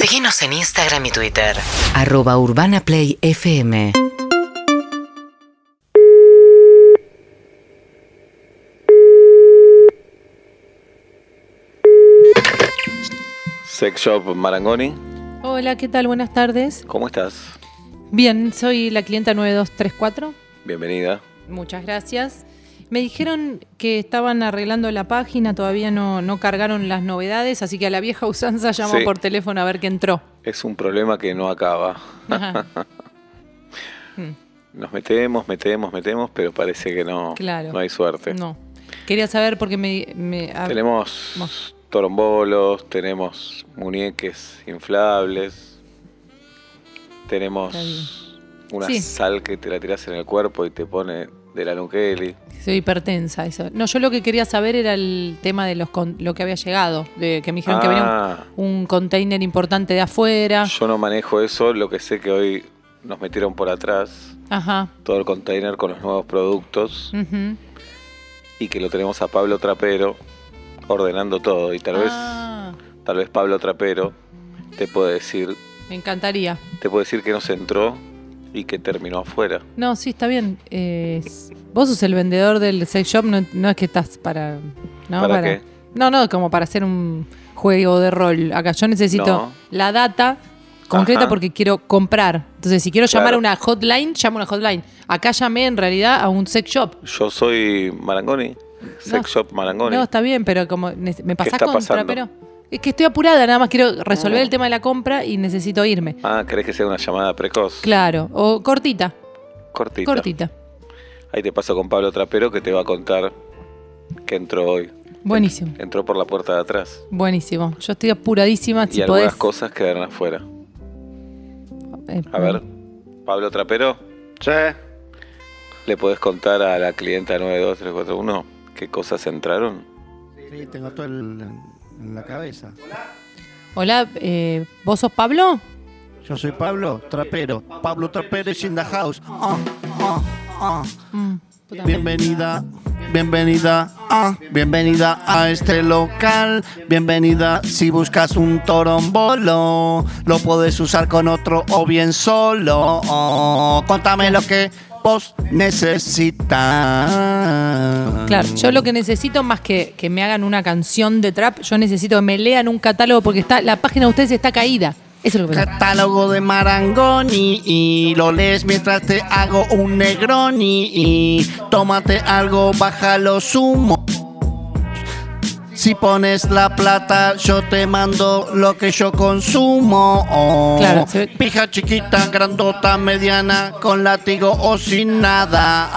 Síguenos en Instagram y Twitter. Arroba Urbana Play FM. Sex Shop Marangoni, Hola, ¿qué tal? Buenas tardes. ¿cómo estás? Bien, soy la clienta 9234. Bienvenida. Muchas gracias. Me dijeron que estaban arreglando la página, todavía no, no cargaron las novedades, así que a la vieja usanza llamo Sí. por teléfono a ver qué entró. Es un problema que no acaba. Nos metemos, metemos, metemos, pero parece que no, Claro. no hay suerte. no. Quería saber porque me... me- a- Tenemos Vamos. torombolos, tenemos muñeques inflables, tenemos una Sí. sal que te la tiras en el cuerpo y te pone de la Nukeli. Soy hipertensa, eso. No, yo lo que quería saber era el tema de los con- lo que había llegado, de que me dijeron que venía Ah, un, un container importante de afuera. yo no manejo eso, lo que sé que hoy nos metieron por atrás Ajá. todo el container con los nuevos productos. y que lo tenemos a Pablo Trapero ordenando todo y tal Ah, vez tal vez Pablo Trapero te puede decir me encantaría. te puede decir que nos entró y que terminó afuera No, sí, está bien. Eh, vos sos el vendedor del sex shop, no, no es que estás para... ¿no? ¿Para qué? No, no, como para hacer un juego de rol. Acá yo necesito No. la data concreta Ajá. porque quiero comprar. Entonces, si quiero llamar a una hotline, llamo a una hotline. Acá llamé en realidad a un sex shop. yo soy Marangoni Sex No. Shop Marangoni No, está bien, pero como me pasás está con pasando? trapero. Es que estoy apurada, nada más quiero resolver Ah. el tema de la compra y necesito irme. ah querés que sea una llamada precoz Claro, o cortita, cortita cortita. ahí te paso con Pablo Trapero que te va a contar que entró hoy Buenísimo, entró por la puerta de atrás buenísimo. Yo estoy apuradísima, y si algunas podés. cosas quedaron afuera eh, a ver Pablo Trapero Sí. ¿Le podés contar a la clienta 92341 qué cosas entraron? Sí, tengo todo el- en la cabeza. Hola, eh, ¿vos sos Pablo? Yo soy Pablo Trapero. Pablo Trapero is in the house. Ah, ah, ah. Mm. Bienvenida, bienvenida, bienvenida a este local. Bienvenida si buscas un torombolo. Lo puedes usar con otro o bien solo. Contame lo que vos necesitas. Claro, yo lo que necesito más que que me hagan una canción de trap, yo necesito que me lean un catálogo porque está la página de ustedes está caída. Eso es lo que. Catálogo de Marangoni y lo lees mientras te hago un negroni y tómate algo, baja los humos. Si pones la plata, yo te mando lo que yo consumo. Oh, Claro, Pija chiquita, grandota, mediana, con látigo o sin nada.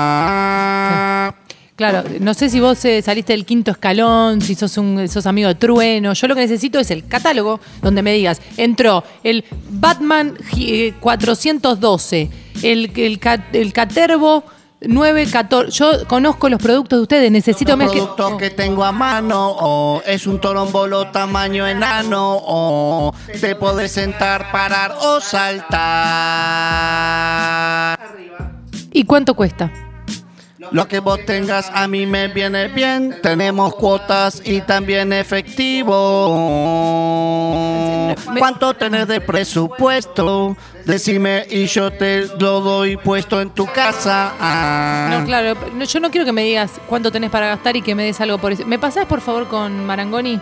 Ah. Claro, no sé si vos eh, saliste del quinto escalón, si sos un sos amigo de Trueno. Yo lo que necesito es el catálogo donde me digas, entró el Batman eh, 412, el, el, ca- el Catervo 914. Yo conozco los productos de ustedes, necesito El más que. producto que tengo a mano oh, es un torombolo tamaño enano. oh, te podés sentar, parar o saltar. ¿Y cuánto cuesta? Lo que vos tengas a mí me viene bien. Tenemos cuotas y también efectivo. ¿Cuánto tenés de presupuesto? Decime y yo te lo doy puesto en tu casa. Ah. No, claro, no, yo no quiero que me digas cuánto tenés para gastar y que me des algo por eso. ¿Me pasás por favor con Marangoni?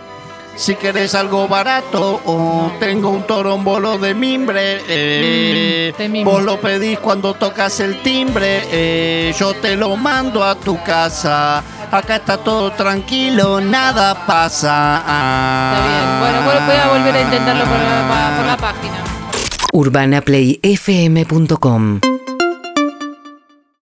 Si querés algo barato, oh, tengo un torombolo de mimbre. eh, Mm, de mimbre. vos lo pedís cuando tocas el timbre. eh, yo te lo mando a tu casa. Acá está todo tranquilo, nada pasa. Está bien. Bueno, bueno, voy a intentarlo por la, por la página. UrbanaPlayFM.com